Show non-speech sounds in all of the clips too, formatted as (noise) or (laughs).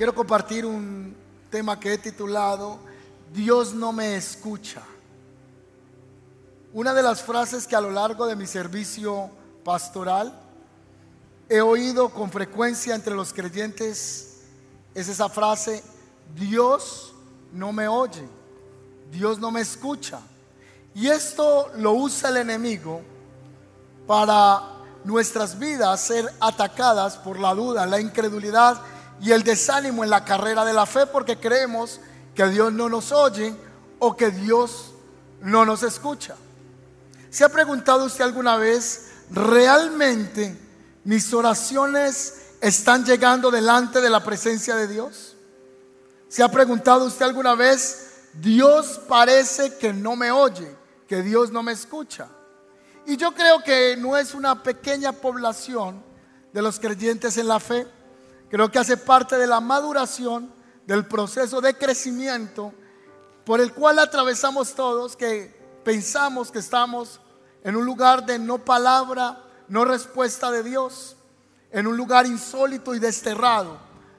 quiero compartir un tema que he titulado Dios no me escucha. Una de las frases que a lo largo de mi servicio pastoral he oído con frecuencia entre los creyentes es esa frase, Dios no me oye, Dios no me escucha. Y esto lo usa el enemigo para nuestras vidas ser atacadas por la duda, la incredulidad y el desánimo en la carrera de la fe porque creemos que Dios no nos oye o que Dios no nos escucha. ¿Se ha preguntado usted alguna vez, realmente mis oraciones están llegando delante de la presencia de Dios? ¿Se ha preguntado usted alguna vez, Dios parece que no me oye, que Dios no me escucha? Y yo creo que no es una pequeña población de los creyentes en la fe Creo que hace parte de la maduración, del proceso de crecimiento por el cual atravesamos todos, que pensamos que estamos en un lugar de no palabra, no respuesta de Dios, en un lugar insólito y desterrado.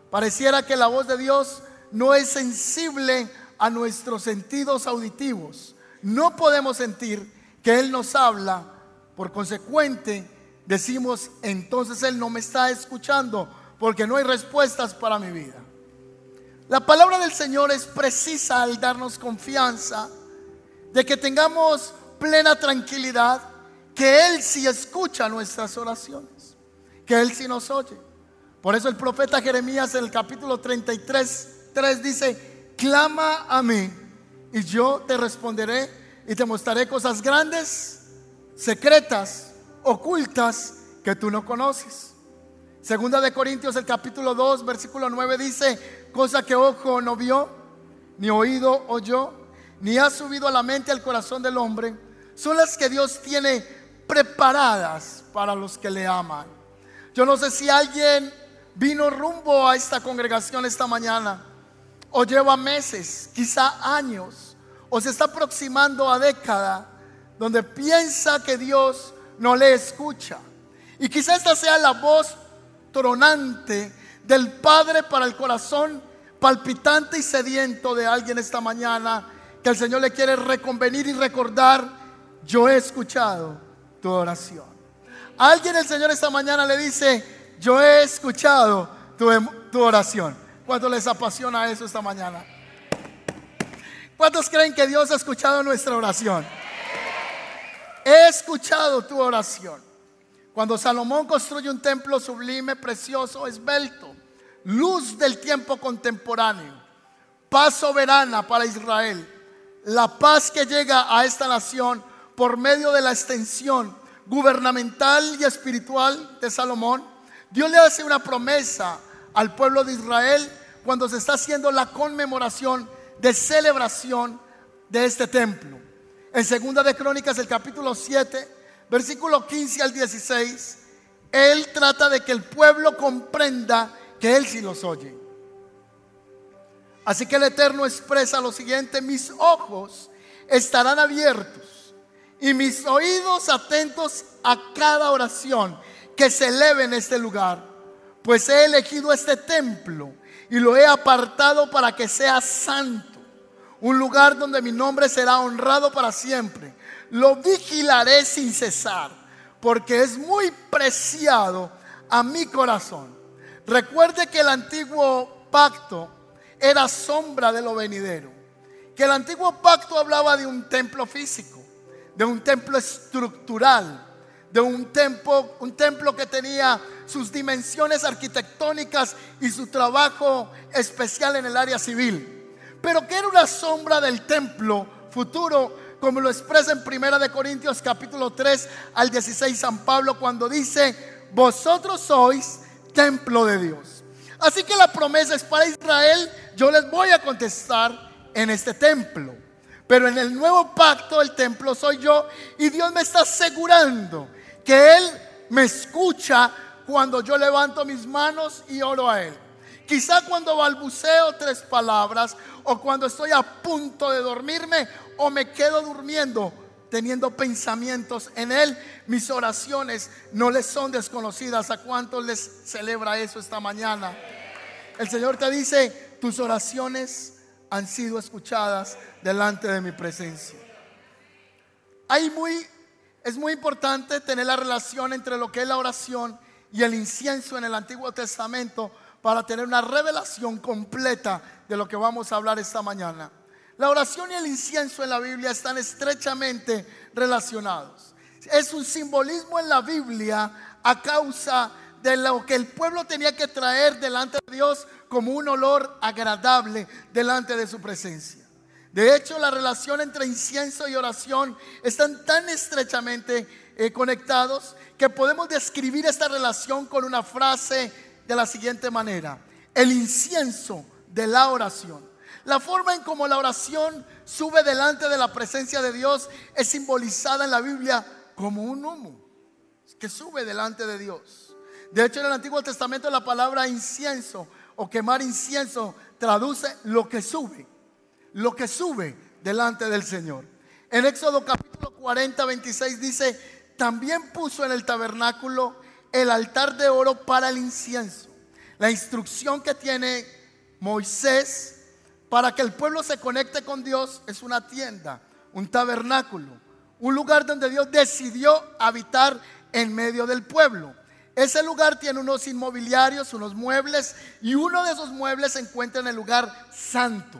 Pareciera que la voz de Dios no es sensible a nuestros sentidos auditivos. No podemos sentir que Él nos habla. Por consecuente, decimos, entonces Él no me está escuchando porque no hay respuestas para mi vida. La palabra del Señor es precisa al darnos confianza de que tengamos plena tranquilidad, que Él sí escucha nuestras oraciones, que Él sí nos oye. Por eso el profeta Jeremías en el capítulo 33, 3 dice, clama a mí y yo te responderé y te mostraré cosas grandes, secretas, ocultas que tú no conoces. Segunda de Corintios el capítulo 2 versículo 9 dice, cosa que ojo no vio, ni oído oyó, ni ha subido a la mente al corazón del hombre, son las que Dios tiene preparadas para los que le aman. Yo no sé si alguien vino rumbo a esta congregación esta mañana, o lleva meses, quizá años, o se está aproximando a década, donde piensa que Dios no le escucha. Y quizá esta sea la voz tronante del Padre para el corazón palpitante y sediento de alguien esta mañana que el Señor le quiere reconvenir y recordar, yo he escuchado tu oración. alguien el Señor esta mañana le dice, yo he escuchado tu, em, oración. ¿Cuánto les apasiona eso esta mañana? ¿Cuántos creen que Dios ha escuchado nuestra oración? He escuchado tu oración. Cuando Salomón construye un templo sublime, precioso, esbelto, luz del tiempo contemporáneo, paz soberana para Israel, la paz que llega a esta nación por medio de la extensión gubernamental y espiritual de Salomón, Dios le hace una promesa al pueblo de Israel cuando se está haciendo la conmemoración de celebración de este templo. En segunda de Crónicas, el capítulo 7, versículo 15 al 16, Él trata de que el pueblo comprenda que Él sí los oye. Así que el Eterno expresa lo siguiente, mis ojos estarán abiertos y mis oídos atentos a cada oración que se eleve en este lugar, pues he elegido este templo y lo he apartado para que sea santo, un lugar donde mi nombre será honrado para siempre lo vigilaré sin cesar, porque es muy preciado a mi corazón. Recuerde que el antiguo pacto era sombra de lo venidero, que el antiguo pacto hablaba de un templo físico, de un templo estructural, de un templo, un templo que tenía sus dimensiones arquitectónicas y su trabajo especial en el área civil, pero que era una sombra del templo futuro como lo expresa en Primera de Corintios capítulo 3 al 16 San Pablo cuando dice, vosotros sois templo de Dios. Así que la promesa es para Israel, yo les voy a contestar en este templo. Pero en el nuevo pacto el templo soy yo y Dios me está asegurando que Él me escucha cuando yo levanto mis manos y oro a Él. Quizá cuando balbuceo tres palabras o cuando estoy a punto de dormirme o me quedo durmiendo teniendo pensamientos en Él, mis oraciones no les son desconocidas. ¿A cuántos les celebra eso esta mañana? El Señor te dice, tus oraciones han sido escuchadas delante de mi presencia. Hay muy, es muy importante tener la relación entre lo que es la oración y el incienso en el Antiguo Testamento para tener una revelación completa de lo que vamos a hablar esta mañana. La oración y el incienso en la Biblia están estrechamente relacionados. Es un simbolismo en la Biblia a causa de lo que el pueblo tenía que traer delante de Dios como un olor agradable delante de su presencia. De hecho, la relación entre incienso y oración están tan estrechamente eh, conectados que podemos describir esta relación con una frase de la siguiente manera. El incienso de la oración. La forma en cómo la oración sube delante de la presencia de Dios es simbolizada en la Biblia como un humo que sube delante de Dios. De hecho, en el Antiguo Testamento la palabra incienso o quemar incienso traduce lo que sube, lo que sube delante del Señor. En Éxodo capítulo 40, 26 dice, también puso en el tabernáculo el altar de oro para el incienso. La instrucción que tiene Moisés para que el pueblo se conecte con Dios es una tienda, un tabernáculo, un lugar donde Dios decidió habitar en medio del pueblo. Ese lugar tiene unos inmobiliarios, unos muebles, y uno de esos muebles se encuentra en el lugar santo.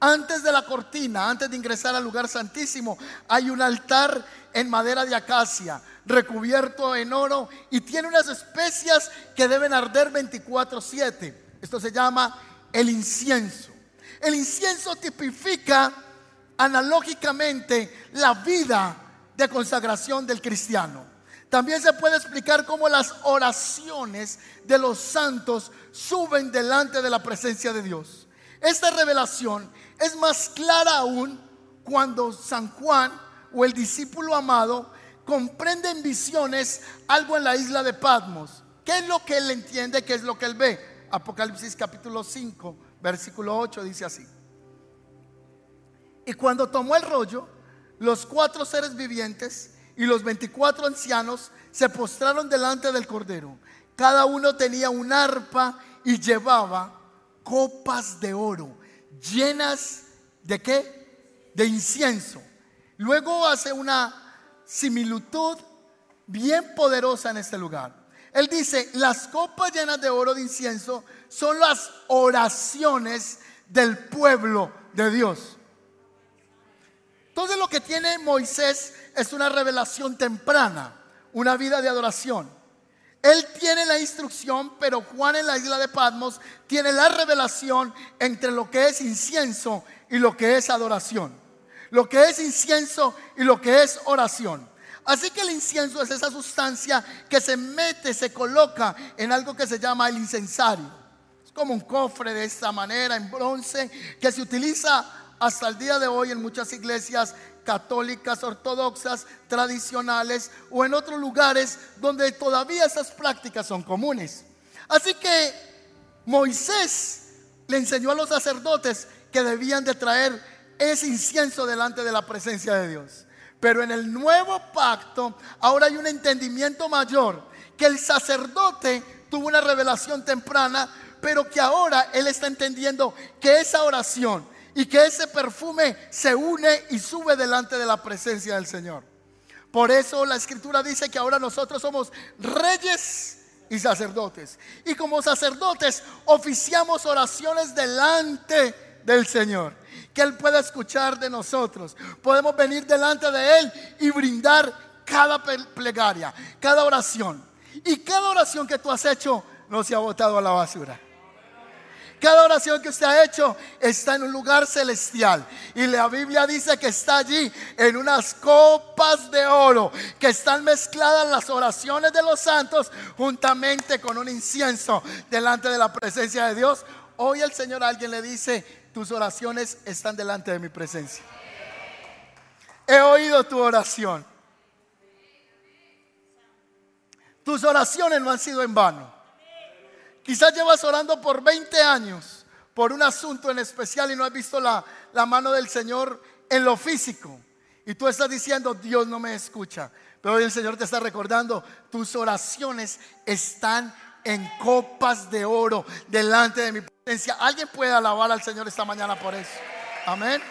Antes de la cortina, antes de ingresar al lugar santísimo, hay un altar en madera de acacia, recubierto en oro, y tiene unas especias que deben arder 24/7. Esto se llama el incienso. El incienso tipifica analógicamente la vida de consagración del cristiano. También se puede explicar cómo las oraciones de los santos suben delante de la presencia de Dios. Esta revelación es más clara aún cuando San Juan o el discípulo amado comprende en visiones algo en la isla de Patmos. ¿Qué es lo que él entiende? ¿Qué es lo que él ve? Apocalipsis capítulo 5, versículo 8 dice así. Y cuando tomó el rollo, los cuatro seres vivientes y los 24 ancianos se postraron delante del Cordero. Cada uno tenía un arpa y llevaba copas de oro llenas de qué? De incienso. Luego hace una similitud bien poderosa en este lugar. Él dice, las copas llenas de oro de incienso son las oraciones del pueblo de Dios. Entonces lo que tiene Moisés es una revelación temprana, una vida de adoración. Él tiene la instrucción, pero Juan en la isla de Patmos tiene la revelación entre lo que es incienso y lo que es adoración. Lo que es incienso y lo que es oración. Así que el incienso es esa sustancia que se mete, se coloca en algo que se llama el incensario como un cofre de esta manera, en bronce, que se utiliza hasta el día de hoy en muchas iglesias católicas, ortodoxas, tradicionales o en otros lugares donde todavía esas prácticas son comunes. Así que Moisés le enseñó a los sacerdotes que debían de traer ese incienso delante de la presencia de Dios. Pero en el nuevo pacto ahora hay un entendimiento mayor, que el sacerdote tuvo una revelación temprana, pero que ahora él está entendiendo que esa oración y que ese perfume se une y sube delante de la presencia del Señor. Por eso la escritura dice que ahora nosotros somos reyes y sacerdotes. Y como sacerdotes oficiamos oraciones delante del Señor. Que Él pueda escuchar de nosotros. Podemos venir delante de Él y brindar cada plegaria, cada oración. Y cada oración que tú has hecho no se ha botado a la basura. Cada oración que usted ha hecho está en un lugar celestial. Y la Biblia dice que está allí en unas copas de oro, que están mezcladas las oraciones de los santos juntamente con un incienso delante de la presencia de Dios. Hoy el Señor a alguien le dice, tus oraciones están delante de mi presencia. He oído tu oración. Tus oraciones no han sido en vano. Quizás llevas orando por 20 años por un asunto en especial y no has visto la, la mano del Señor en lo físico. Y tú estás diciendo, Dios no me escucha. Pero hoy el Señor te está recordando, tus oraciones están en copas de oro delante de mi presencia. ¿Alguien puede alabar al Señor esta mañana por eso? Amén.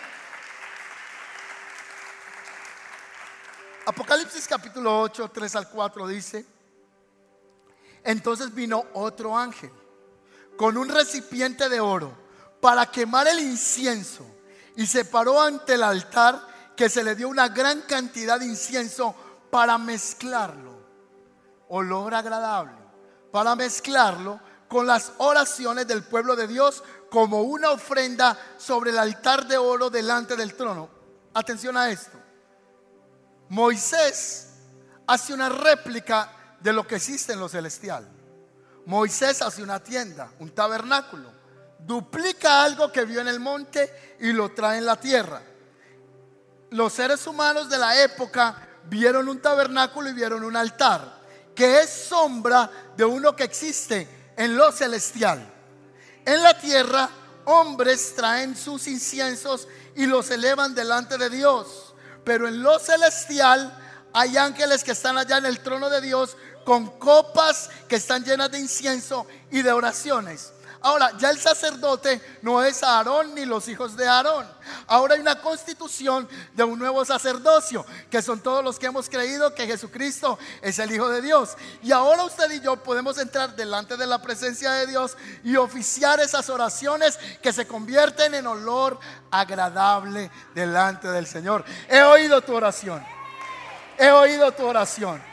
Apocalipsis capítulo 8, 3 al 4 dice, entonces vino otro ángel con un recipiente de oro para quemar el incienso y se paró ante el altar que se le dio una gran cantidad de incienso para mezclarlo, olor agradable, para mezclarlo con las oraciones del pueblo de Dios como una ofrenda sobre el altar de oro delante del trono. Atención a esto. Moisés hace una réplica de lo que existe en lo celestial. Moisés hace una tienda, un tabernáculo. Duplica algo que vio en el monte y lo trae en la tierra. Los seres humanos de la época vieron un tabernáculo y vieron un altar, que es sombra de uno que existe en lo celestial. En la tierra, hombres traen sus inciensos y los elevan delante de Dios. Pero en lo celestial hay ángeles que están allá en el trono de Dios con copas que están llenas de incienso y de oraciones. Ahora, ya el sacerdote no es Aarón ni los hijos de Aarón. Ahora hay una constitución de un nuevo sacerdocio, que son todos los que hemos creído que Jesucristo es el Hijo de Dios. Y ahora usted y yo podemos entrar delante de la presencia de Dios y oficiar esas oraciones que se convierten en olor agradable delante del Señor. He oído tu oración. He oído tu oración.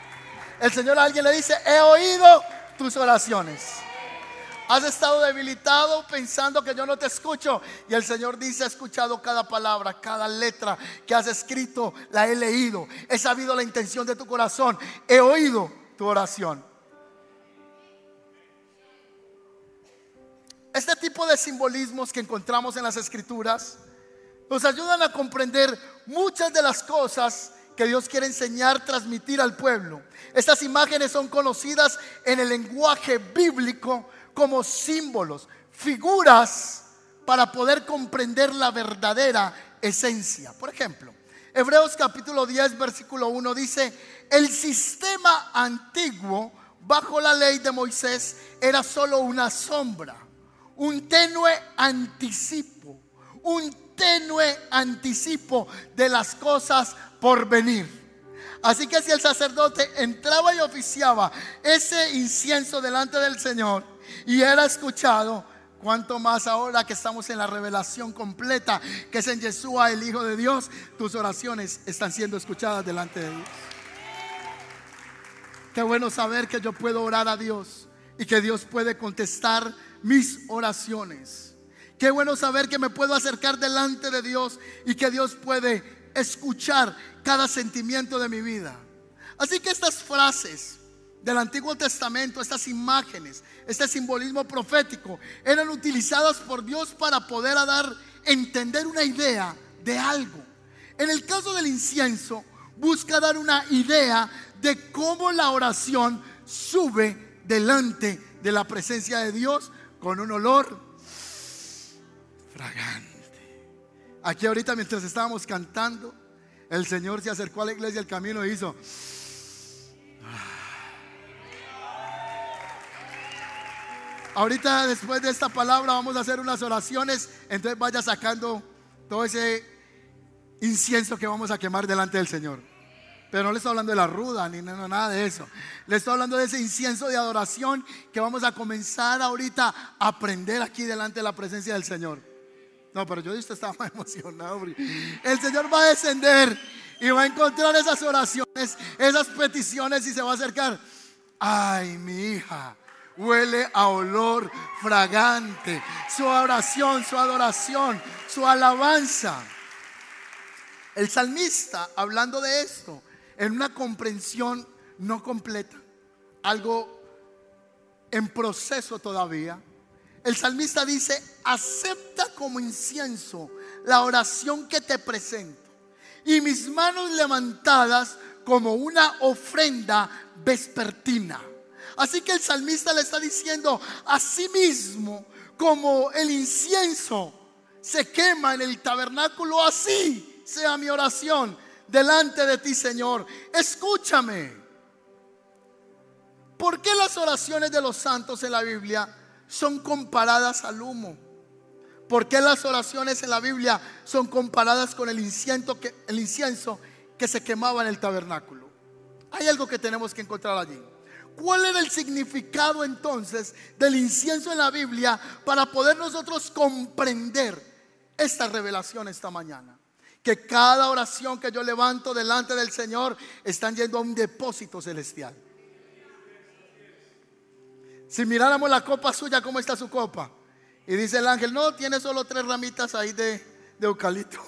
El Señor a alguien le dice, he oído tus oraciones. Has estado debilitado pensando que yo no te escucho. Y el Señor dice, he escuchado cada palabra, cada letra que has escrito, la he leído. He sabido la intención de tu corazón. He oído tu oración. Este tipo de simbolismos que encontramos en las escrituras nos ayudan a comprender muchas de las cosas que Dios quiere enseñar, transmitir al pueblo. Estas imágenes son conocidas en el lenguaje bíblico como símbolos, figuras para poder comprender la verdadera esencia. Por ejemplo, Hebreos capítulo 10, versículo 1 dice, el sistema antiguo bajo la ley de Moisés era solo una sombra, un tenue anticipo, un tenue anticipo de las cosas por venir. Así que si el sacerdote entraba y oficiaba ese incienso delante del Señor y era escuchado, cuanto más ahora que estamos en la revelación completa, que es en Yeshua, el Hijo de Dios, tus oraciones están siendo escuchadas delante de Dios. Qué bueno saber que yo puedo orar a Dios y que Dios puede contestar mis oraciones. Qué bueno saber que me puedo acercar delante de Dios y que Dios puede escuchar cada sentimiento de mi vida. Así que estas frases del Antiguo Testamento, estas imágenes, este simbolismo profético, eran utilizadas por Dios para poder dar, entender una idea de algo. En el caso del incienso, busca dar una idea de cómo la oración sube delante de la presencia de Dios con un olor fragante. Aquí ahorita mientras estábamos cantando, el Señor se acercó a la iglesia el camino e hizo. Ahorita después de esta palabra vamos a hacer unas oraciones, entonces vaya sacando todo ese incienso que vamos a quemar delante del Señor. Pero no le estoy hablando de la ruda ni nada de eso. Le estoy hablando de ese incienso de adoración que vamos a comenzar ahorita a aprender aquí delante de la presencia del Señor. No, pero yo usted estaba más (laughs) emocionado. El Señor va a descender y va a encontrar esas oraciones, esas peticiones y se va a acercar. Ay, mi hija, huele a olor fragante. Su oración, su adoración, su alabanza. El salmista, hablando de esto, en una comprensión no completa, algo en proceso todavía, el salmista dice, acepta como incienso la oración que te presento y mis manos levantadas como una ofrenda vespertina. Así que el salmista le está diciendo a sí mismo, como el incienso se quema en el tabernáculo, así sea mi oración delante de ti, Señor. Escúchame. ¿Por qué las oraciones de los santos en la Biblia son comparadas al humo? ¿Por qué las oraciones en la Biblia son comparadas con el incienso que, el incienso que se quemaba en el tabernáculo? Hay algo que tenemos que encontrar allí. ¿Cuál era el significado entonces del incienso en la Biblia para poder nosotros comprender esta revelación esta mañana? Que cada oración que yo levanto delante del Señor están yendo a un depósito celestial. Si miráramos la copa suya, ¿cómo está su copa? Y dice el ángel, no, tiene solo tres ramitas ahí de, de eucalipto.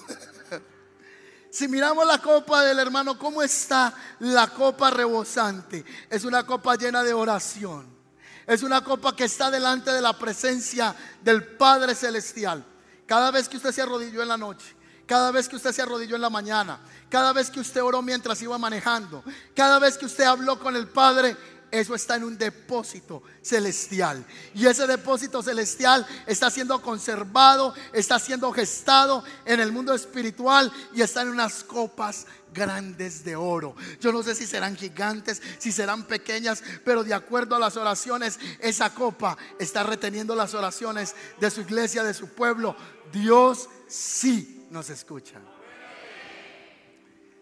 (laughs) si miramos la copa del hermano, ¿cómo está la copa rebosante? Es una copa llena de oración. Es una copa que está delante de la presencia del Padre Celestial. Cada vez que usted se arrodilló en la noche, cada vez que usted se arrodilló en la mañana, cada vez que usted oró mientras iba manejando, cada vez que usted habló con el Padre, eso está en un depósito celestial. Y ese depósito celestial está siendo conservado, está siendo gestado en el mundo espiritual y está en unas copas grandes de oro. Yo no sé si serán gigantes, si serán pequeñas, pero de acuerdo a las oraciones, esa copa está reteniendo las oraciones de su iglesia, de su pueblo. Dios sí nos escucha.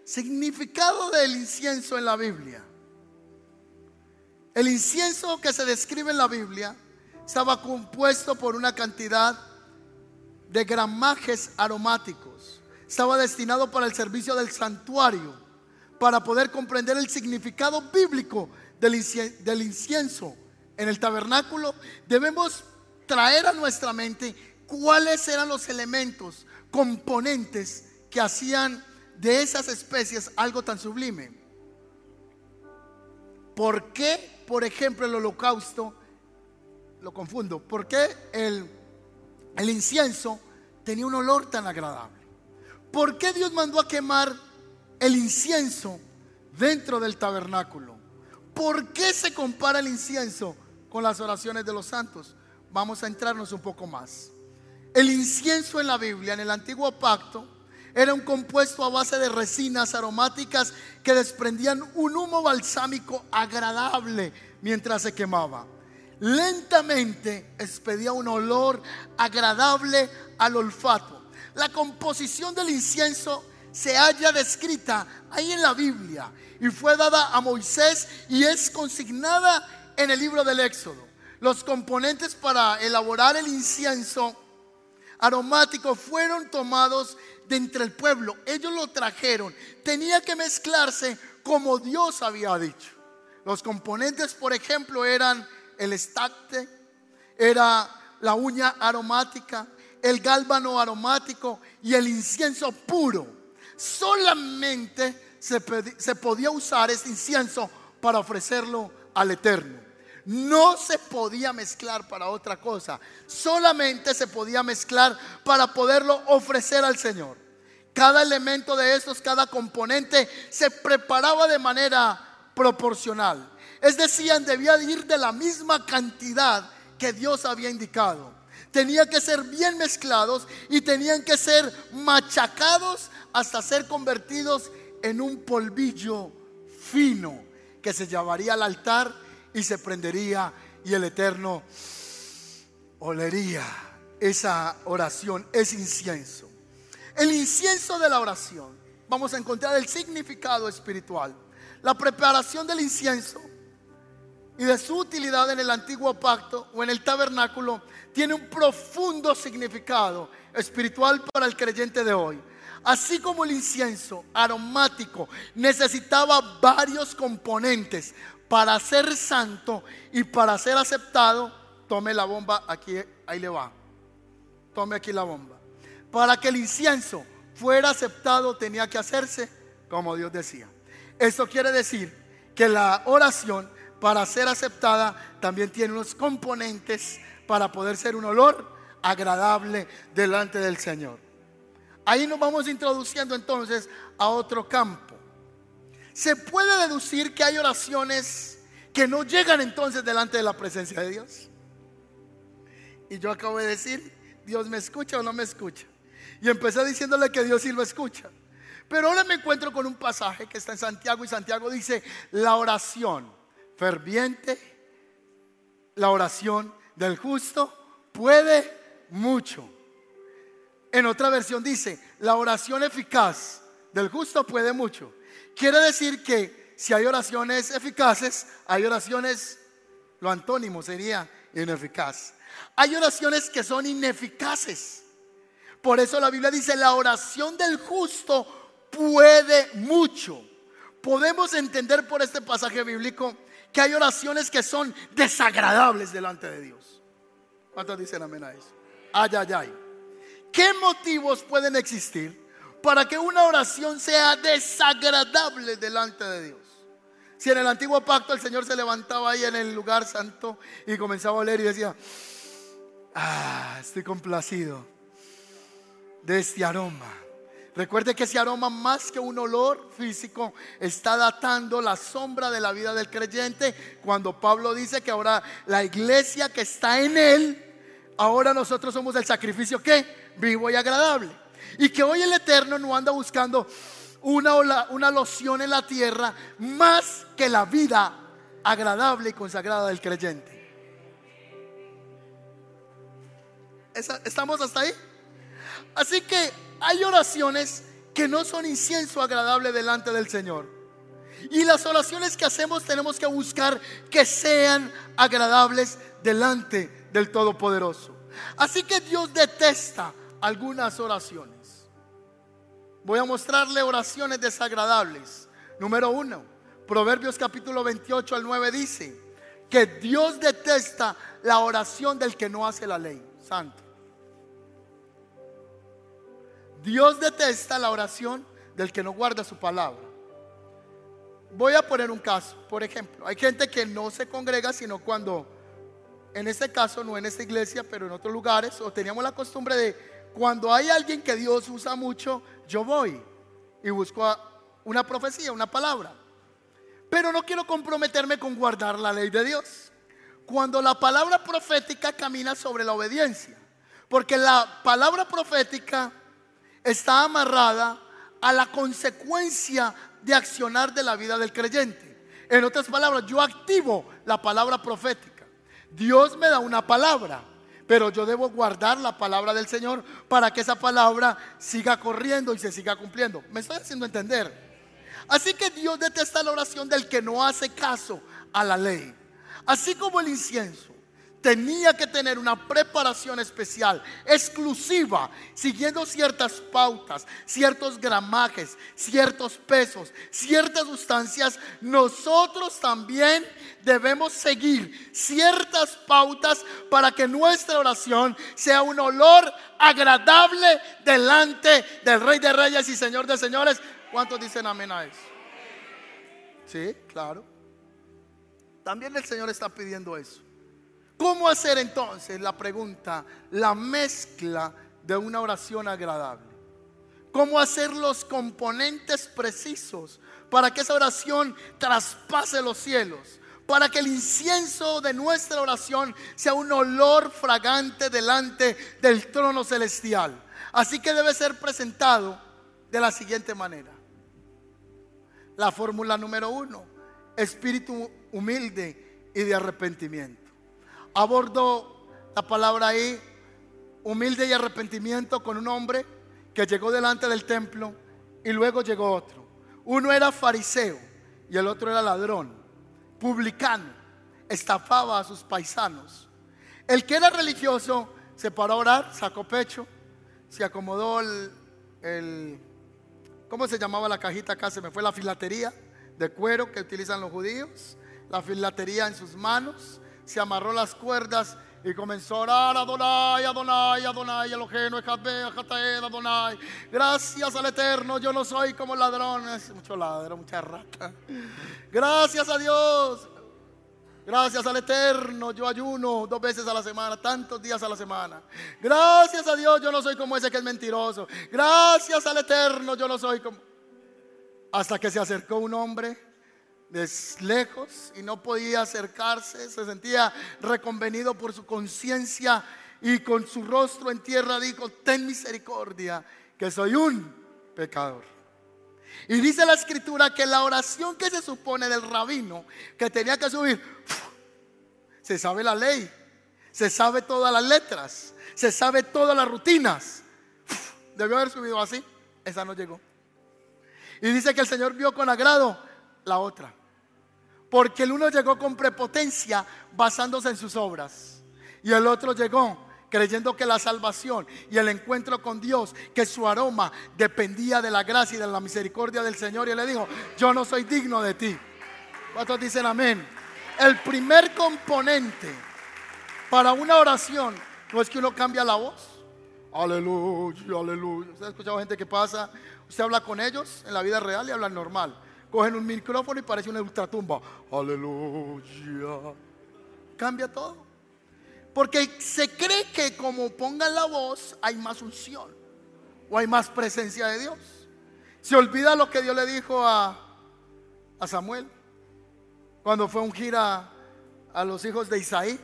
Significado del incienso en la Biblia. El incienso que se describe en la Biblia estaba compuesto por una cantidad de gramajes aromáticos. Estaba destinado para el servicio del santuario, para poder comprender el significado bíblico del incienso en el tabernáculo. Debemos traer a nuestra mente cuáles eran los elementos, componentes que hacían de esas especies algo tan sublime. ¿Por qué por ejemplo, el holocausto, lo confundo, ¿por qué el, el incienso tenía un olor tan agradable? ¿Por qué Dios mandó a quemar el incienso dentro del tabernáculo? ¿Por qué se compara el incienso con las oraciones de los santos? Vamos a entrarnos un poco más. El incienso en la Biblia, en el antiguo pacto, era un compuesto a base de resinas aromáticas que desprendían un humo balsámico agradable mientras se quemaba. Lentamente expedía un olor agradable al olfato. La composición del incienso se halla descrita ahí en la Biblia y fue dada a Moisés y es consignada en el libro del Éxodo. Los componentes para elaborar el incienso aromático fueron tomados de entre el pueblo. Ellos lo trajeron. Tenía que mezclarse como Dios había dicho. Los componentes, por ejemplo, eran el estacte, era la uña aromática, el gálbano aromático y el incienso puro. Solamente se, se podía usar este incienso para ofrecerlo al Eterno. No se podía mezclar para otra cosa. Solamente se podía mezclar para poderlo ofrecer al Señor. Cada elemento de estos, cada componente se preparaba de manera proporcional. Es decir, debía ir de la misma cantidad que Dios había indicado. Tenía que ser bien mezclados y tenían que ser machacados hasta ser convertidos en un polvillo fino que se llevaría al altar y se prendería y el Eterno olería esa oración, ese incienso. El incienso de la oración, vamos a encontrar el significado espiritual. La preparación del incienso y de su utilidad en el antiguo pacto o en el tabernáculo tiene un profundo significado espiritual para el creyente de hoy. Así como el incienso aromático necesitaba varios componentes para ser santo y para ser aceptado, tome la bomba aquí, ahí le va. Tome aquí la bomba. Para que el incienso fuera aceptado tenía que hacerse como Dios decía. Esto quiere decir que la oración para ser aceptada también tiene unos componentes para poder ser un olor agradable delante del Señor. Ahí nos vamos introduciendo entonces a otro campo se puede deducir que hay oraciones que no llegan entonces delante de la presencia de Dios. Y yo acabo de decir, Dios me escucha o no me escucha. Y empecé diciéndole que Dios sí lo escucha. Pero ahora me encuentro con un pasaje que está en Santiago y Santiago dice, la oración ferviente, la oración del justo puede mucho. En otra versión dice, la oración eficaz del justo puede mucho. Quiere decir que si hay oraciones eficaces, hay oraciones, lo antónimo sería ineficaz. Hay oraciones que son ineficaces. Por eso la Biblia dice, la oración del justo puede mucho. Podemos entender por este pasaje bíblico que hay oraciones que son desagradables delante de Dios. ¿Cuántos dicen amén a eso? Ay, ay, ay. ¿Qué motivos pueden existir para que una oración sea desagradable delante de Dios? Si en el antiguo pacto el Señor se levantaba ahí en el lugar santo y comenzaba a oler y decía, ah, estoy complacido de este aroma. Recuerde que ese aroma más que un olor físico está datando la sombra de la vida del creyente cuando Pablo dice que ahora la iglesia que está en él, ahora nosotros somos el sacrificio que vivo y agradable. Y que hoy el Eterno no anda buscando una, una loción en la tierra más que la vida agradable y consagrada del creyente. ¿Estamos hasta ahí? Así que hay oraciones que no son incienso agradable delante del Señor. Y las oraciones que hacemos tenemos que buscar que sean agradables delante del Todopoderoso. Así que Dios detesta algunas oraciones. Voy a mostrarle oraciones desagradables. Número uno, Proverbios capítulo 28 al 9 dice que Dios detesta la oración del que no hace la ley. Santo. Dios detesta la oración del que no guarda su palabra. Voy a poner un caso, por ejemplo, hay gente que no se congrega sino cuando, en este caso no en esta iglesia, pero en otros lugares, o teníamos la costumbre de, cuando hay alguien que Dios usa mucho, yo voy y busco una profecía, una palabra. Pero no quiero comprometerme con guardar la ley de Dios. Cuando la palabra profética camina sobre la obediencia, porque la palabra profética está amarrada a la consecuencia de accionar de la vida del creyente. En otras palabras, yo activo la palabra profética. Dios me da una palabra, pero yo debo guardar la palabra del Señor para que esa palabra siga corriendo y se siga cumpliendo. ¿Me estoy haciendo entender? Así que Dios detesta la oración del que no hace caso a la ley. Así como el incienso tenía que tener una preparación especial, exclusiva, siguiendo ciertas pautas, ciertos gramajes, ciertos pesos, ciertas sustancias, nosotros también debemos seguir ciertas pautas para que nuestra oración sea un olor agradable delante del Rey de Reyes y Señor de Señores. ¿Cuántos dicen amén a eso? Sí, claro. También el Señor está pidiendo eso. ¿Cómo hacer entonces la pregunta, la mezcla de una oración agradable? ¿Cómo hacer los componentes precisos para que esa oración traspase los cielos? Para que el incienso de nuestra oración sea un olor fragante delante del trono celestial. Así que debe ser presentado de la siguiente manera. La fórmula número uno, espíritu humilde y de arrepentimiento abordo la palabra ahí, humilde y arrepentimiento con un hombre que llegó delante del templo y luego llegó otro. Uno era fariseo y el otro era ladrón, publicano, estafaba a sus paisanos. El que era religioso se paró a orar, sacó pecho, se acomodó el, el ¿cómo se llamaba la cajita acá? Se me fue la filatería de cuero que utilizan los judíos, la filatería en sus manos, se amarró las cuerdas y comenzó a orar Adonai, Adonai, Adonai, Eloheno, Adonai. Gracias al Eterno, yo no soy como ladrones, mucho ladrón, mucha rata. Gracias a Dios. Gracias al Eterno, yo ayuno dos veces a la semana, tantos días a la semana. Gracias a Dios, yo no soy como ese que es mentiroso. Gracias al Eterno, yo no soy como... Hasta que se acercó un hombre de lejos y no podía acercarse, se sentía reconvenido por su conciencia y con su rostro en tierra dijo, ten misericordia, que soy un pecador. Y dice la escritura que la oración que se supone del rabino, que tenía que subir, se sabe la ley, se sabe todas las letras, se sabe todas las rutinas. Debió haber subido así, esa no llegó. Y dice que el Señor vio con agrado la otra. Porque el uno llegó con prepotencia basándose en sus obras. Y el otro llegó creyendo que la salvación y el encuentro con Dios, que su aroma dependía de la gracia y de la misericordia del Señor. Y él le dijo, yo no soy digno de ti. ¿Cuántos dicen amén? El primer componente para una oración no es que uno cambia la voz. Aleluya, aleluya. ¿Usted ha escuchado gente que pasa? Usted habla con ellos en la vida real y hablan normal. Cogen un micrófono y parece una ultratumba. Aleluya. Cambia todo. Porque se cree que como pongan la voz hay más unción o hay más presencia de Dios. Se olvida lo que Dios le dijo a, a Samuel cuando fue a ungir a, a los hijos de Isaí.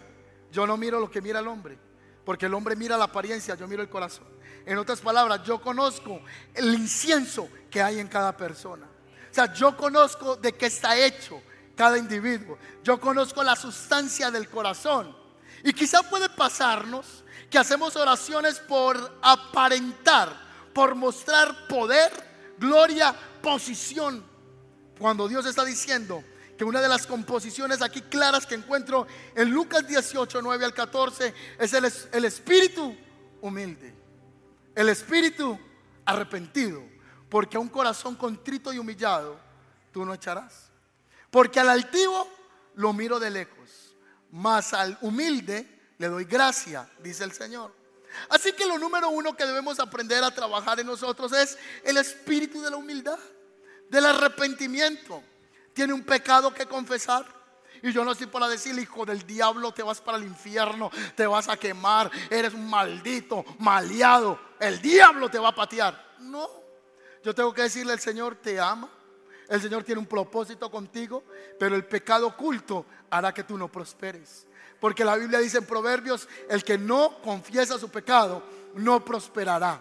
Yo no miro lo que mira el hombre, porque el hombre mira la apariencia, yo miro el corazón. En otras palabras, yo conozco el incienso que hay en cada persona. O sea, yo conozco de qué está hecho cada individuo. Yo conozco la sustancia del corazón. Y quizá puede pasarnos que hacemos oraciones por aparentar, por mostrar poder, gloria, posición. Cuando Dios está diciendo que una de las composiciones aquí claras que encuentro en Lucas 18, 9 al 14 es el, el espíritu humilde, el espíritu arrepentido, porque a un corazón contrito y humillado tú no echarás. Porque al altivo lo miro de lejos mas al humilde le doy gracia, dice el Señor. Así que lo número uno que debemos aprender a trabajar en nosotros es el espíritu de la humildad, del arrepentimiento. Tiene un pecado que confesar. Y yo no estoy para decir, hijo del diablo, te vas para el infierno, te vas a quemar, eres un maldito, maleado, el diablo te va a patear. No, yo tengo que decirle, el Señor te ama, el Señor tiene un propósito contigo, pero el pecado oculto hará que tú no prosperes. Porque la Biblia dice en Proverbios, el que no confiesa su pecado no prosperará.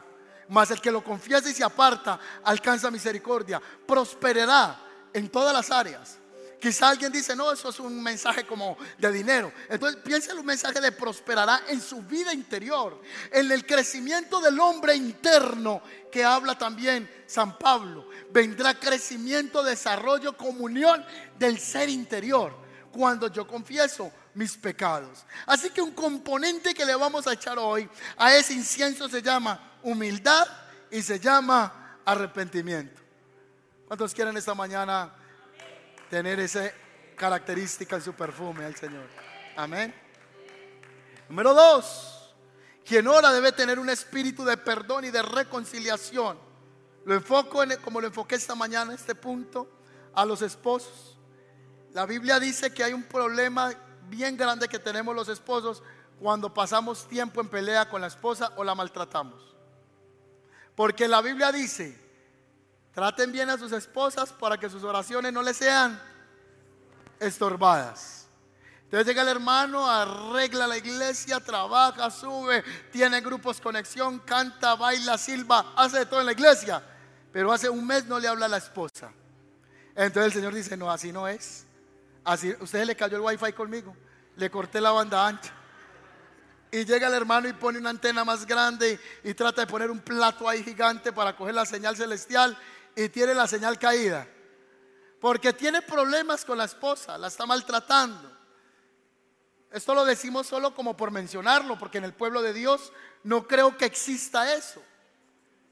Mas el que lo confiesa y se aparta alcanza misericordia. Prosperará en todas las áreas. Quizá alguien dice, no, eso es un mensaje como de dinero. Entonces piensa en un mensaje de prosperará en su vida interior, en el crecimiento del hombre interno que habla también San Pablo. Vendrá crecimiento, desarrollo, comunión del ser interior cuando yo confieso mis pecados. Así que un componente que le vamos a echar hoy a ese incienso se llama humildad y se llama arrepentimiento. ¿Cuántos quieren esta mañana tener esa característica en su perfume al Señor? Amén. Número dos, quien ora debe tener un espíritu de perdón y de reconciliación. Lo enfoco en, como lo enfoqué esta mañana, este punto, a los esposos. La Biblia dice que hay un problema bien grande que tenemos los esposos cuando pasamos tiempo en pelea con la esposa o la maltratamos. Porque la Biblia dice, traten bien a sus esposas para que sus oraciones no les sean estorbadas. Entonces llega el hermano, arregla la iglesia, trabaja, sube, tiene grupos conexión, canta, baila, silba, hace de todo en la iglesia. Pero hace un mes no le habla a la esposa. Entonces el Señor dice, no, así no es. Así, usted le cayó el wifi conmigo. Le corté la banda ancha. Y llega el hermano y pone una antena más grande y, trata de poner un plato ahí gigante para coger la señal celestial y tiene la señal caída. Porque tiene problemas con la esposa, la está maltratando. Esto lo decimos solo como por mencionarlo, porque en el pueblo de Dios no creo que exista eso.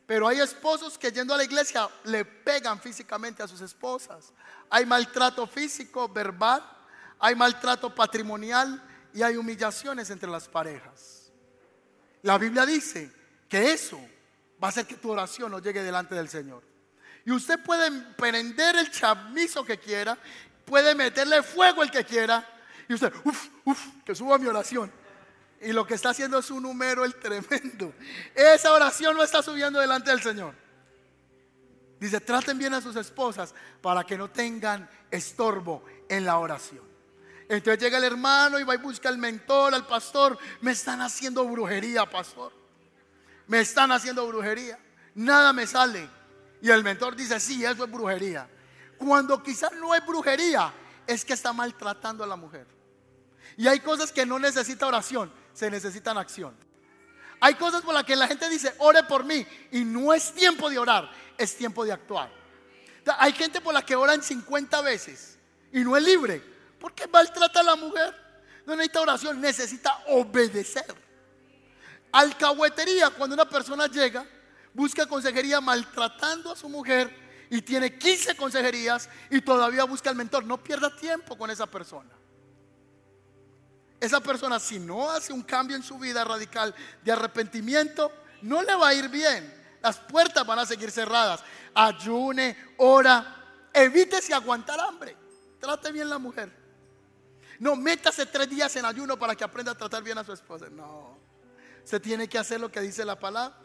Pero hay esposos que yendo a la iglesia le pegan físicamente a sus esposas. Hay maltrato físico, verbal, hay maltrato patrimonial y hay humillaciones entre las parejas. La Biblia dice que eso va a hacer que tu oración no llegue delante del Señor. Y usted puede prender el chamizo que quiera, puede meterle fuego el que quiera, y usted, uff, uff, que suba mi oración. Y lo que está haciendo es un número el tremendo. Esa oración no está subiendo delante del Señor. Dice, traten bien a sus esposas para que no tengan estorbo en la oración. Entonces llega el hermano y va y busca al mentor, al pastor. Me están haciendo brujería, pastor. Me están haciendo brujería. Nada me sale. Y el mentor dice, sí, eso es brujería. Cuando quizás no es brujería, es que está maltratando a la mujer. Y hay cosas que no necesita oración, se necesitan acción. Hay cosas por las que la gente dice, ore por mí. Y no es tiempo de orar, es tiempo de actuar. Hay gente por la que oran 50 veces y no es libre. Porque maltrata a la mujer. No necesita oración, necesita obedecer. Alcahuetería, cuando una persona llega, busca consejería maltratando a su mujer y tiene 15 consejerías y todavía busca al mentor. No pierda tiempo con esa persona. Esa persona si no hace un cambio en su vida radical de arrepentimiento, no le va a ir bien. Las puertas van a seguir cerradas. Ayune, ora, evítese aguantar hambre. Trate bien la mujer. No, métase tres días en ayuno para que aprenda a tratar bien a su esposa. No, se tiene que hacer lo que dice la palabra.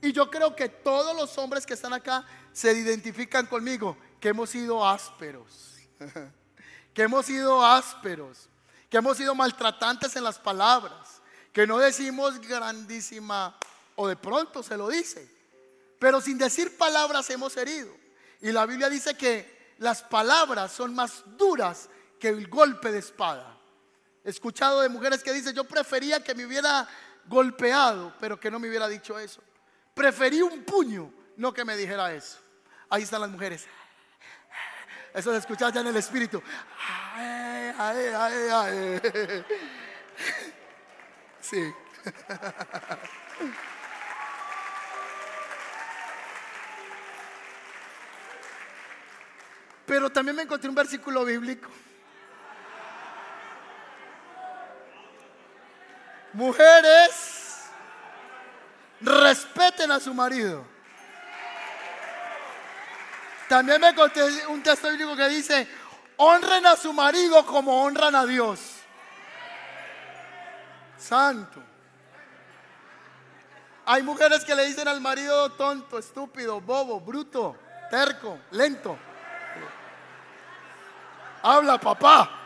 Y yo creo que todos los hombres que están acá se identifican conmigo, que hemos sido ásperos, (laughs) que hemos sido ásperos, que hemos sido maltratantes en las palabras, que no decimos grandísima o de pronto se lo dice, pero sin decir palabras hemos herido. Y la Biblia dice que las palabras son más duras que el golpe de espada. He escuchado de mujeres que dicen, yo prefería que me hubiera golpeado, pero que no me hubiera dicho eso. Preferí un puño, no que me dijera eso. Ahí están las mujeres. Eso se escuchaba ya en el espíritu. Sí. Pero también me encontré un versículo bíblico. Mujeres, respeten a su marido. También me encontré un texto bíblico que dice, honren a su marido como honran a Dios. Santo. Hay mujeres que le dicen al marido tonto, estúpido, bobo, bruto, terco, lento. Habla, papá.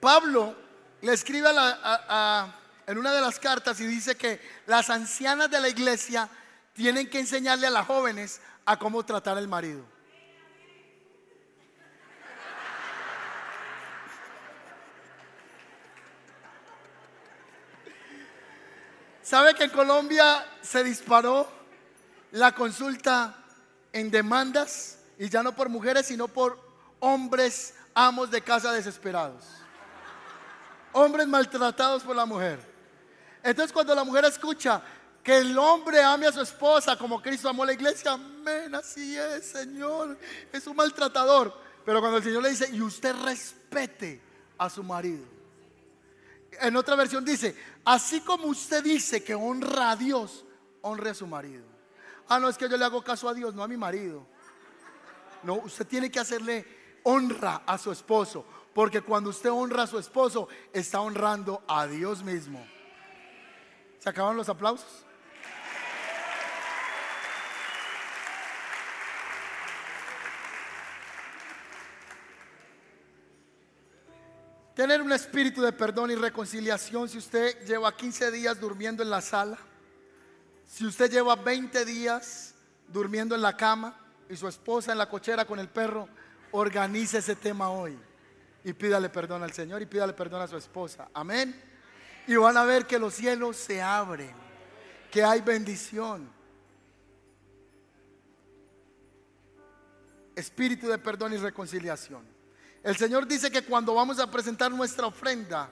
Pablo le escribe en una de las cartas y dice que las ancianas de la iglesia tienen que enseñarle a las jóvenes a cómo tratar al marido. ¿Sabe que en Colombia se disparó la consulta en demandas y ya no por mujeres, sino por hombres amos de casa desesperados. Hombres maltratados por la mujer. Entonces cuando la mujer escucha que el hombre ame a su esposa como Cristo amó a la iglesia, amén, así es, Señor, es un maltratador. Pero cuando el Señor le dice, y usted respete a su marido. En otra versión dice, así como usted dice que honra a Dios, honre a su marido. Ah, no, es que yo le hago caso a Dios, no a mi marido. No, usted tiene que hacerle honra a su esposo, porque cuando usted honra a su esposo, está honrando a Dios mismo. ¿Se acaban los aplausos? Tener un espíritu de perdón y reconciliación si usted lleva 15 días durmiendo en la sala si usted lleva 20 días durmiendo en la cama y su esposa en la cochera con el perro, organice ese tema hoy y pídale perdón al Señor y pídale perdón a su esposa. Amén. Y van a ver que los cielos se abren, que hay bendición. Espíritu de perdón y reconciliación. El Señor dice que cuando vamos a presentar nuestra ofrenda,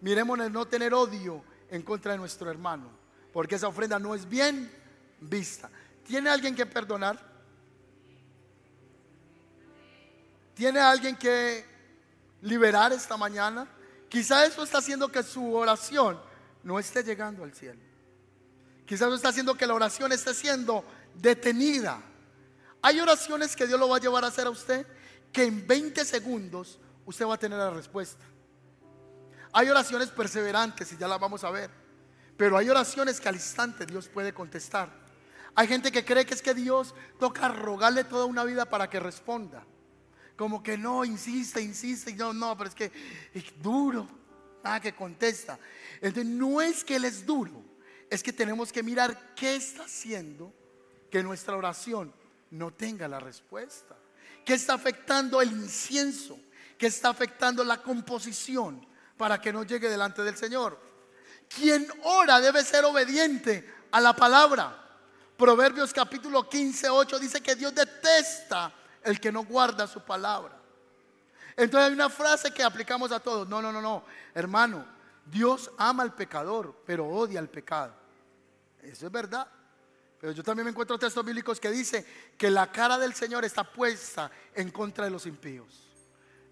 miremos en no tener odio en contra de nuestro hermano porque esa ofrenda no es bien vista. ¿Tiene alguien que perdonar? ¿Tiene alguien que liberar esta mañana? Quizá eso está haciendo que su oración no esté llegando al cielo. Quizás eso está haciendo que la oración esté siendo detenida. Hay oraciones que Dios lo va a llevar a hacer a usted que en 20 segundos usted va a tener la respuesta. Hay oraciones perseverantes y ya las vamos a ver. Pero hay oraciones que al instante Dios puede contestar. Hay gente que cree que es que Dios toca rogarle toda una vida para que responda. Como que no, insiste, insiste, y no, no, pero es que es duro, nada que contesta. Entonces no es que Él es duro, es que tenemos que mirar qué está haciendo que nuestra oración no tenga la respuesta. ¿Qué está afectando el incienso? ¿Qué está afectando la composición para que no llegue delante del Señor? Quien ora debe ser obediente a la palabra. Proverbios capítulo 15, 8 dice que Dios detesta el que no guarda su palabra. Entonces hay una frase que aplicamos a todos. No, no, no, no. Hermano, Dios ama al pecador, pero odia al pecado. Eso es verdad. Pero yo también me encuentro textos bíblicos que dice que la cara del Señor está puesta en contra de los impíos.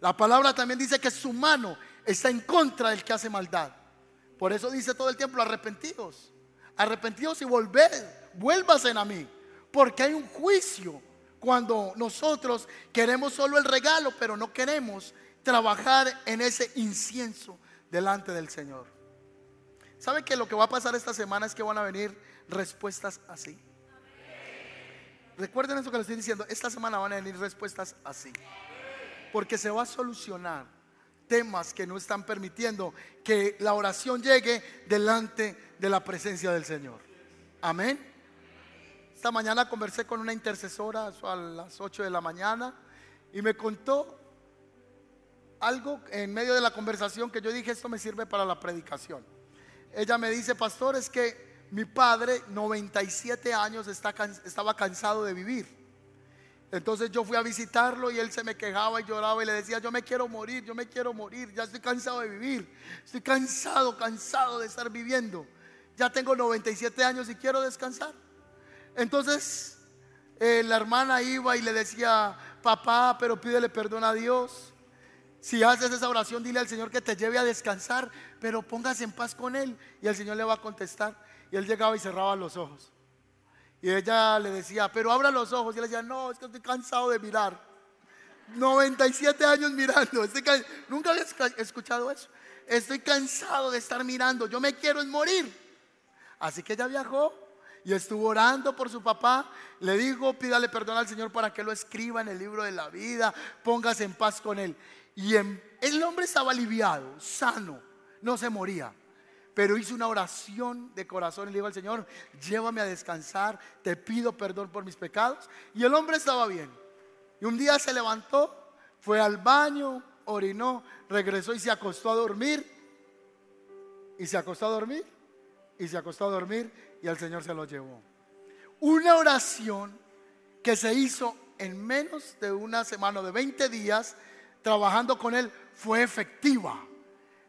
La palabra también dice que su mano está en contra del que hace maldad. Por eso dice todo el tiempo, arrepentidos, arrepentidos y volved, vuélvasen a mí. Porque hay un juicio cuando nosotros queremos solo el regalo, pero no queremos trabajar en ese incienso delante del Señor. ¿Sabe que lo que va a pasar esta semana es que van a venir respuestas así? Recuerden eso que les estoy diciendo, esta semana van a venir respuestas así. Porque se va a solucionar temas que no están permitiendo que la oración llegue delante de la presencia del Señor. Amén. Esta mañana conversé con una intercesora a las 8 de la mañana y me contó algo en medio de la conversación que yo dije, esto me sirve para la predicación. Ella me dice, pastor, es que mi padre, 97 años, está, estaba cansado de vivir. Entonces yo fui a visitarlo y él se me quejaba y lloraba y le decía, yo me quiero morir, yo me quiero morir, ya estoy cansado de vivir, estoy cansado, cansado de estar viviendo. Ya tengo 97 años y quiero descansar. Entonces eh, la hermana iba y le decía, papá, pero pídele perdón a Dios. Si haces esa oración, dile al Señor que te lleve a descansar, pero póngase en paz con Él. Y el Señor le va a contestar. Y él llegaba y cerraba los ojos. Y ella le decía, pero abra los ojos. Y él decía, no, es que estoy cansado de mirar. 97 años mirando. Nunca había escuchado eso. Estoy cansado de estar mirando. Yo me quiero morir. Así que ella viajó y estuvo orando por su papá. Le dijo, pídale perdón al Señor para que lo escriba en el libro de la vida, póngase en paz con él. Y el hombre estaba aliviado, sano, no se moría. Pero hizo una oración de corazón y le dijo al Señor, llévame a descansar, te pido perdón por mis pecados. Y el hombre estaba bien. Y un día se levantó, fue al baño, orinó, regresó y se acostó a dormir. Y se acostó a dormir. Y se acostó a dormir y el Señor se lo llevó. Una oración que se hizo en menos de una semana, de 20 días, trabajando con él, fue efectiva.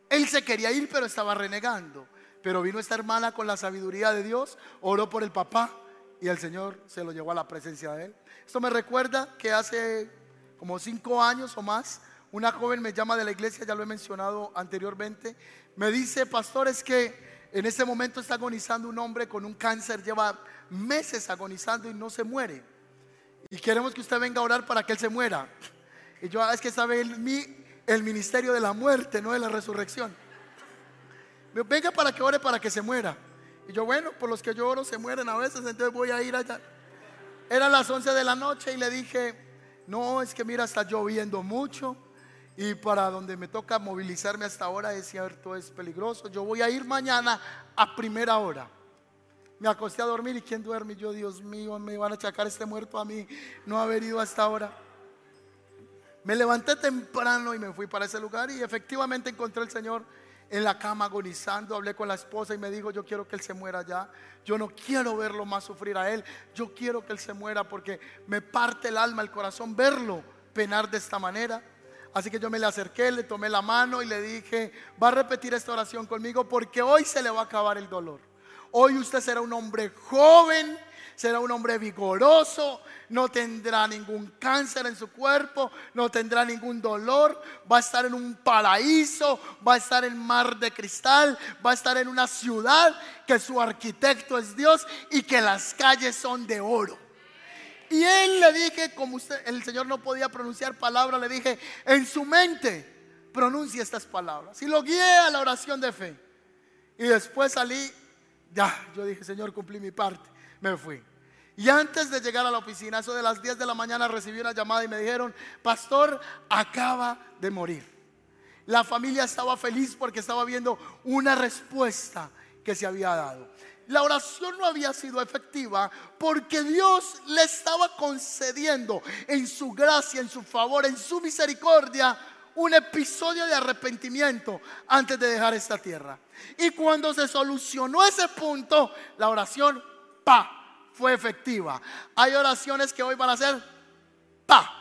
Él se quería ir, pero estaba renegando. Pero vino esta hermana con la sabiduría de Dios, oró por el papá y el Señor se lo llevó a la presencia de él. Esto me recuerda que hace como cinco años o más, una joven me llama de la iglesia, ya lo he mencionado anteriormente, me dice, pastor, es que en este momento está agonizando un hombre con un cáncer, lleva meses agonizando y no se muere. Y queremos que usted venga a orar para que él se muera. Y yo, ah, es que sabe el, el ministerio de la muerte, no de la resurrección. Venga para que ore para que se muera. Y yo, bueno, por los que yo oro se mueren a veces, entonces voy a ir allá. Eran las 11 de la noche y le dije, no, es que mira, está lloviendo mucho y para donde me toca movilizarme hasta ahora es cierto, es peligroso. Yo voy a ir mañana a primera hora. Me acosté a dormir y ¿quién duerme? Yo, Dios mío, me van a achacar este muerto a mí no haber ido hasta ahora. Me levanté temprano y me fui para ese lugar y efectivamente encontré al Señor en la cama agonizando. Hablé con la esposa y me dijo, yo quiero que Él se muera ya. Yo no quiero verlo más sufrir a Él. Yo quiero que Él se muera porque me parte el alma, el corazón verlo penar de esta manera. Así que yo me le acerqué, le tomé la mano y le dije, va a repetir esta oración conmigo porque hoy se le va a acabar el dolor. Hoy usted será un hombre joven, será un hombre vigoroso, no tendrá ningún cáncer en su cuerpo, no tendrá ningún dolor, va a estar en un paraíso, va a estar en mar de cristal, va a estar en una ciudad que su arquitecto es Dios y que las calles son de oro. Él le dije, como usted, el Señor no podía pronunciar palabras, le dije, en su mente pronuncia estas palabras. Y lo guié a la oración de fe. Y después salí, ya, yo dije, Señor, cumplí mi parte. Me fui. Y antes de llegar a la oficina, eso de las 10 de la mañana, recibí una llamada y me dijeron, pastor, acaba de morir. La familia estaba feliz porque estaba viendo una respuesta que se había dado. La oración no había sido efectiva porque Dios le estaba concediendo en su gracia, en su favor, en su misericordia, un episodio de arrepentimiento antes de dejar esta tierra. Y cuando se solucionó ese punto, la oración, pa, fue efectiva. Hay oraciones que hoy van a ser, pa,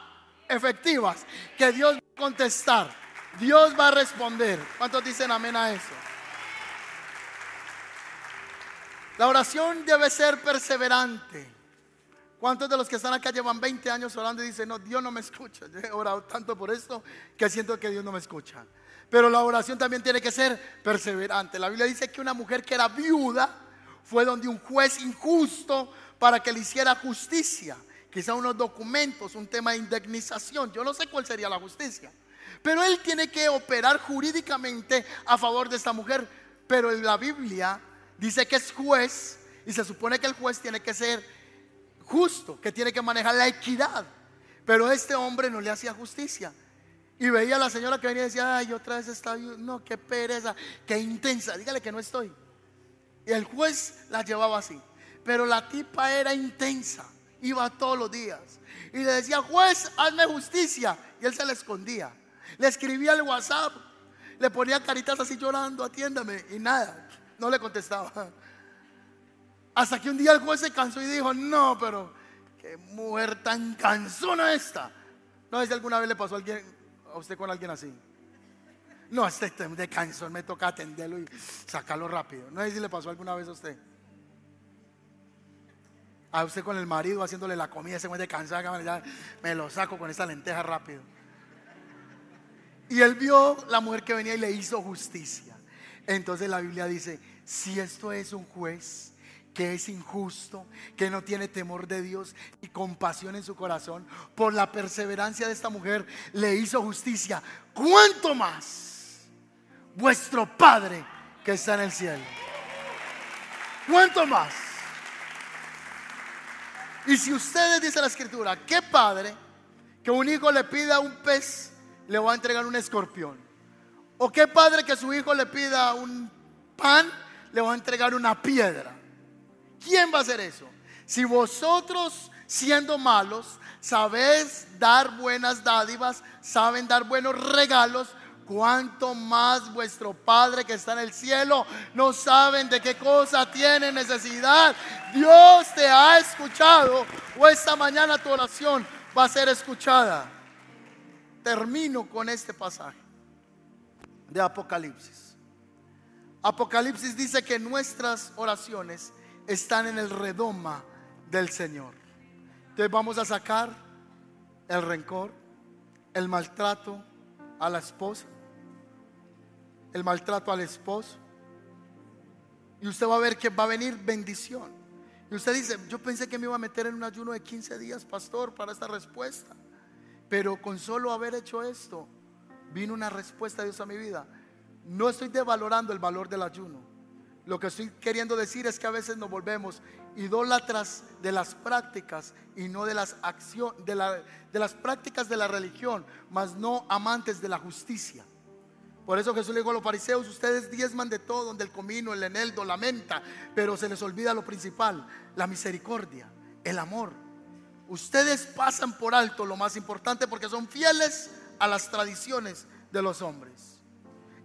efectivas, que Dios va a contestar, Dios va a responder. ¿Cuántos dicen amén a eso? La oración debe ser perseverante. ¿Cuántos de los que están acá llevan 20 años orando y dicen, no, Dios no me escucha? Yo he orado tanto por esto que siento que Dios no me escucha. Pero la oración también tiene que ser perseverante. La Biblia dice que una mujer que era viuda fue donde un juez injusto para que le hiciera justicia. Quizá unos documentos, un tema de indemnización. Yo no sé cuál sería la justicia. Pero él tiene que operar jurídicamente a favor de esta mujer. Pero en la Biblia dice que es juez y se supone que el juez tiene que ser justo, que tiene que manejar la equidad. Pero este hombre no le hacía justicia. Y veía a la señora que venía y decía, ay, otra vez está, no, qué pereza, qué intensa, dígale que no estoy. Y el juez la llevaba así. Pero la tipa era intensa, iba todos los días. Y le decía, juez, hazme justicia. Y él se le escondía. Le escribía el WhatsApp, le ponía caritas así llorando, atiéndame. Y nada, no le contestaba. Hasta que un día el juez se cansó y dijo, no, pero qué mujer tan cansona esta. No sé si alguna vez le pasó a, alguien, a usted con alguien así. No, este, de cansón me toca atenderlo y sacarlo rápido. No sé si le pasó alguna vez a usted. A usted con el marido haciéndole la comida, ese de cansado, me lo saco con esa lenteja rápido. Y él vio la mujer que venía y le hizo justicia. Entonces la Biblia dice, si esto es un juez que es injusto, que no tiene temor de Dios y compasión en su corazón, por la perseverancia de esta mujer le hizo justicia, ¿cuánto más vuestro Padre que está en el cielo? ¿Cuánto más? Y si ustedes dice la escritura, ¿qué padre que un hijo le pida un pez le va a entregar un escorpión? ¿O qué padre que su hijo le pida un pan le va a entregar una piedra. ¿Quién va a hacer eso? Si vosotros, siendo malos, sabéis dar buenas dádivas, saben dar buenos regalos, cuanto más vuestro Padre que está en el cielo no saben de qué cosa tiene necesidad. Dios te ha escuchado o esta mañana tu oración va a ser escuchada. Termino con este pasaje de Apocalipsis. Apocalipsis dice que nuestras oraciones están en el redoma del Señor. Entonces vamos a sacar el rencor, el maltrato a la esposa, el maltrato al esposo. Y usted va a ver que va a venir bendición. Y usted dice, yo pensé que me iba a meter en un ayuno de 15 días, pastor, para esta respuesta. Pero con solo haber hecho esto, vino una respuesta de Dios a mi vida. No estoy devalorando el valor del ayuno. Lo que estoy queriendo decir es que a veces nos volvemos idólatras de las prácticas y no de las acciones, de, las prácticas de la religión, mas no amantes de la justicia. Por eso Jesús le dijo a los fariseos, ustedes diezman de todo, donde el comino, el eneldo, la menta, pero se les olvida lo principal, la misericordia, el amor. Ustedes pasan por alto lo más importante porque son fieles a las tradiciones de los hombres.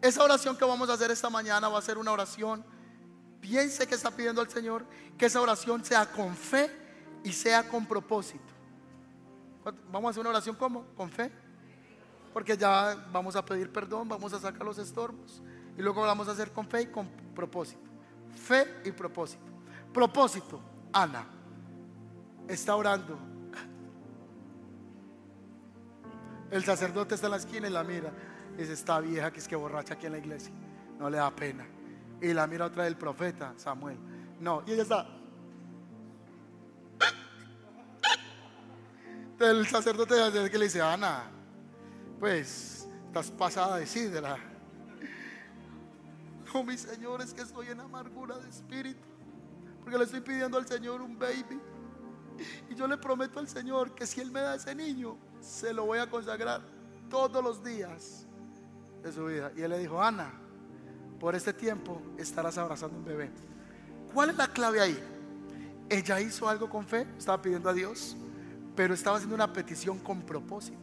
Esa oración que vamos a hacer esta mañana va a ser una oración. Piense que está pidiendo al Señor que esa oración sea con fe y sea con propósito. Vamos a hacer una oración como? Con fe. Porque ya vamos a pedir perdón, vamos a sacar los estorbos. Y luego vamos a hacer con fe y con propósito. Fe y propósito. Propósito, Ana está orando. El sacerdote está en la esquina y la mira. Dice, esta vieja que es que borracha aquí en la iglesia. No le da pena. Y la mira otra del profeta, Samuel. No, y ella está. El sacerdote que le dice, Ana, pues estás pasada de sidra. No, mi Señor, es que estoy en amargura de espíritu. Porque le estoy pidiendo al Señor un baby. Y yo le prometo al Señor que si Él me da ese niño, se lo voy a consagrar todos los días de su vida. Y él le dijo, Ana, por este tiempo estarás abrazando un bebé. ¿cuál es la clave ahí? Ella hizo algo con fe, estaba pidiendo a Dios, pero estaba haciendo una petición con propósito.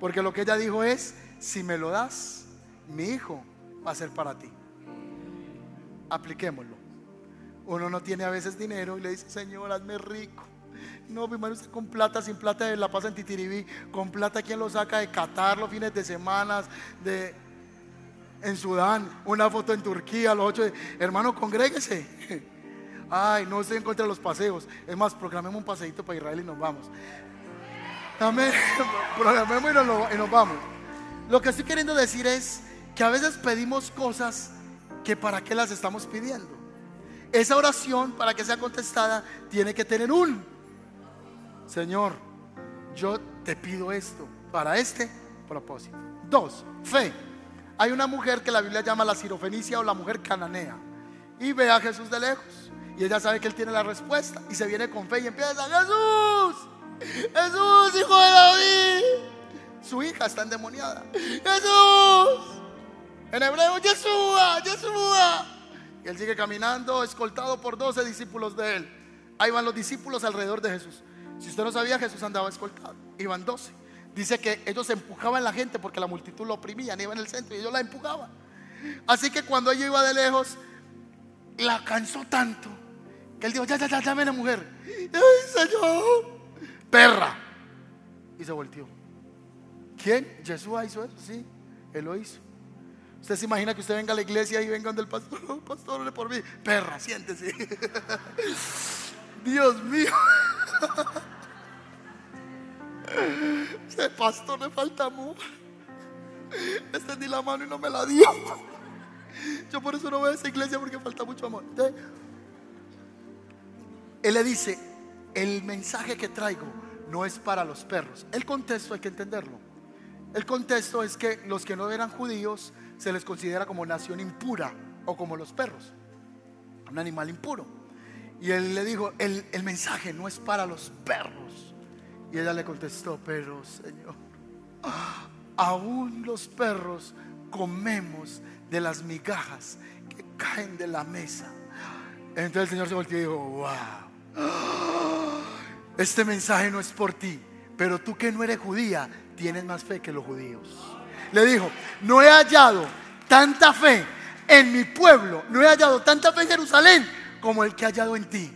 Porque lo que ella dijo es, si me lo das, mi hijo va a ser para ti. Apliquémoslo. Uno no tiene a veces dinero y le dice, Señor, hazme rico. No, mi hermano, usted con plata, sin plata de la paz en Titiribí, con plata, ¿quién lo saca de Qatar los fines de semana? De, en Sudán, una foto en Turquía, los ocho. Hermano, congréguese. (laughs) Ay, no estoy en contra de los paseos. Es más, programemos un paseito para Israel y nos vamos. Amén. (laughs) Programemos y nos vamos. Lo que estoy queriendo decir es que a veces pedimos cosas que para qué las estamos pidiendo. Esa oración, para que sea contestada, tiene que tener un Señor, yo te pido esto para este propósito. Dos, fe. Hay una mujer que la Biblia llama la sirofenicia o la mujer cananea. Y ve a Jesús de lejos. Y ella sabe que él tiene la respuesta. Y se viene con fe y empieza, Jesús, Jesús, hijo de David. Su hija está endemoniada. Jesús. En hebreo, Yeshua, Yeshua. Y él sigue caminando, escoltado por 12 discípulos de él. Ahí van los discípulos alrededor de Jesús. Si usted no sabía, Jesús andaba escoltado. Iban 12. Dice que ellos empujaban la gente porque la multitud lo oprimía, iba en el centro y ellos la empujaban. Así que cuando ella iba de lejos, la cansó tanto que él dijo, ya, ya, ya, ya, la mujer. Ay, Señor, perra. Y se volteó. ¿Quién? Jesús hizo eso, sí, él lo hizo. Usted se imagina que usted venga a la iglesia y venga donde el pastor, oh, pastor, por mí. Perra, siéntese. (laughs) Dios mío. Ese pastor le falta amor. Extendí la mano y no me la dio. Yo por eso no voy a esa iglesia porque falta mucho amor. él le dice, el mensaje que traigo no es para los perros. El contexto hay que entenderlo. El contexto es que los que no eran judíos se les considera como nación impura o como los perros, un animal impuro. Y él le dijo, el, el mensaje no es para los perros. Y ella le contestó, pero Señor, aún los perros comemos de las migajas que caen de la mesa. Entonces el Señor se volvió y dijo, wow, este mensaje no es por ti, pero tú que no eres judía, tienes más fe que los judíos. Le dijo, no he hallado tanta fe en mi pueblo, no he hallado tanta fe en Jerusalén como el que he hallado en ti.